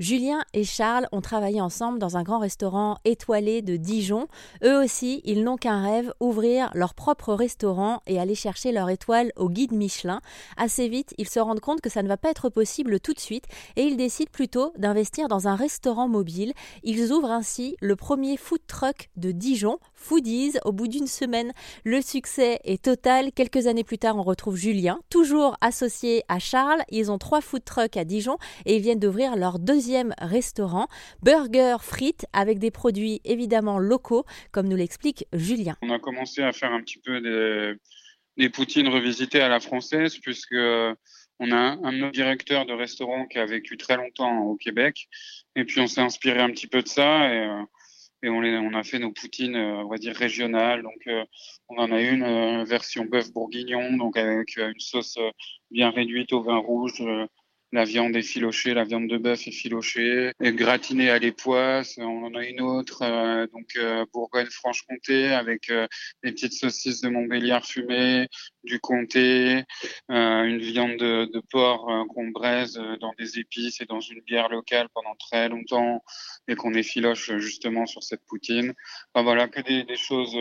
Julien et Charles ont travaillé ensemble dans un grand restaurant étoilé de Dijon. Eux aussi, ils n'ont qu'un rêve, ouvrir leur propre restaurant et aller chercher leur étoile au guide Michelin. Assez vite, ils se rendent compte que ça ne va pas être possible tout de suite et ils décident plutôt d'investir dans un restaurant mobile. Ils ouvrent ainsi le premier food truck de Dijon, Foodies, au bout d'une semaine. Le succès est total. Quelques années plus tard, on retrouve Julien, toujours associé à Charles. Ils ont trois food trucks à Dijon et ils viennent d'ouvrir leur deuxième restaurant, Burger Frites, avec des produits évidemment locaux, comme nous l'explique Julien. On a commencé à faire un petit peu des, poutines revisitées à la française, puisque on a un de nos directeurs de restaurant qui a vécu très longtemps au Québec, et puis on s'est inspiré un petit peu de ça et, et on, a fait nos poutines, on va dire régionales. Donc euh, on en a une euh, version bœuf bourguignon, donc avec une sauce bien réduite au vin rouge, la viande est filochée, la viande de bœuf est filochée, et gratinée à l'époisse. On en a une autre, euh, donc euh, Bourgogne-Franche-Comté, avec euh, des petites saucisses de Montbéliard fumées, du comté, une viande de, de porc qu'on braise dans des épices et dans une bière locale pendant très longtemps, et qu'on effiloche justement sur cette poutine. Enfin voilà, que des, des choses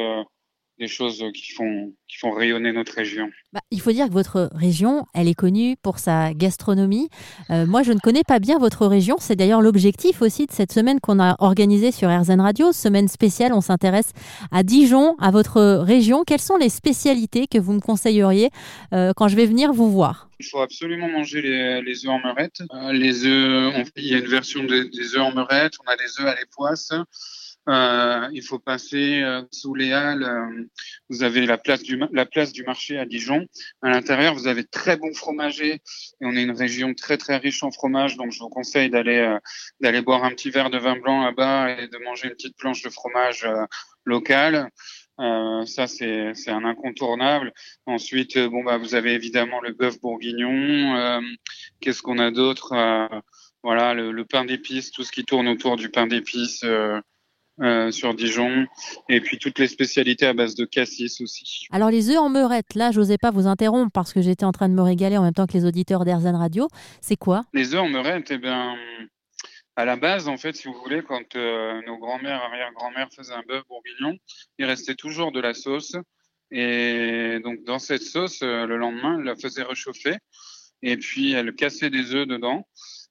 des choses qui font, qui font rayonner notre région. Bah, il faut dire que votre région, elle est connue pour sa gastronomie. Euh, moi, je ne connais pas bien votre région. C'est d'ailleurs l'objectif aussi de cette semaine qu'on a organisée sur RZN Radio. Semaine spéciale, on s'intéresse à Dijon, à votre région. Quelles sont les spécialités que vous me conseilleriez euh, quand je vais venir vous voir? Il faut absolument manger les, les œufs en meurette. Euh, les œufs, il y a une version des œufs en meurette. On a des œufs à l'époisse. Euh, il faut passer euh, sous les halles. Euh, vous avez la place du marché à Dijon. À l'intérieur, vous avez très bons fromagers et on est une région très très riche en fromage. Donc je vous conseille d'aller d'aller boire un petit verre de vin blanc là-bas et de manger une petite planche de fromage local. Ça, c'est, un incontournable. Ensuite, bon, bah, vous avez évidemment le bœuf bourguignon. Qu'est-ce qu'on a d'autre Voilà, le, pain d'épices, tout ce qui tourne autour du pain d'épices. Euh, sur Dijon, et puis toutes les spécialités à base de cassis aussi. Alors les œufs en meurette, là, j'osais pas vous interrompre parce que j'étais en train de me régaler en même temps que les auditeurs d'Airzen Radio. C'est quoi? Les œufs en meurette, eh bien, à la base, en fait, si vous voulez, quand euh, nos grands-mères, arrière-grand-mères faisaient un bœuf bourguignon, il restait toujours de la sauce. Et donc, dans cette sauce, euh, le lendemain, elle la faisait réchauffer. Et puis, elle cassait des œufs dedans.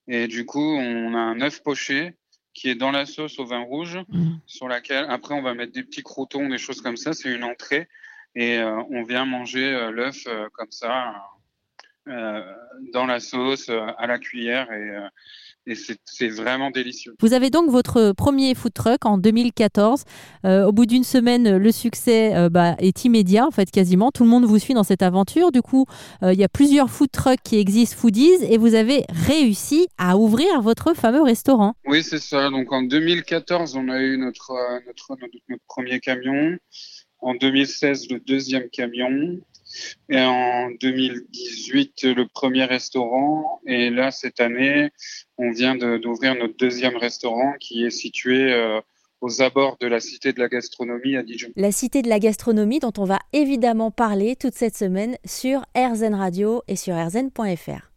Et du coup, on a un œuf poché qui est dans la sauce au vin rouge, mmh. sur laquelle après on va mettre des petits croutons, des choses comme ça. C'est une entrée et euh, on vient manger euh, l'œuf euh, comme ça dans la sauce à la cuillère et et c'est vraiment délicieux. Vous avez donc votre premier food truck en 2014. Euh, au bout d'une semaine, le succès euh, bah, est immédiat, en fait, quasiment. Tout le monde vous suit dans cette aventure. Du coup, euh, il y a plusieurs food trucks qui existent, Foodies, et vous avez réussi à ouvrir votre fameux restaurant. Oui, c'est ça. Donc en 2014, on a eu notre, notre, notre premier camion. En 2016, le deuxième camion. Et en 2018, le premier restaurant. Et là, cette année, on vient d'ouvrir notre deuxième restaurant qui est situé euh, aux abords de la Cité de la Gastronomie à Dijon. La Cité de la Gastronomie dont on va évidemment parler toute cette semaine sur RZN Radio et sur rzn.fr.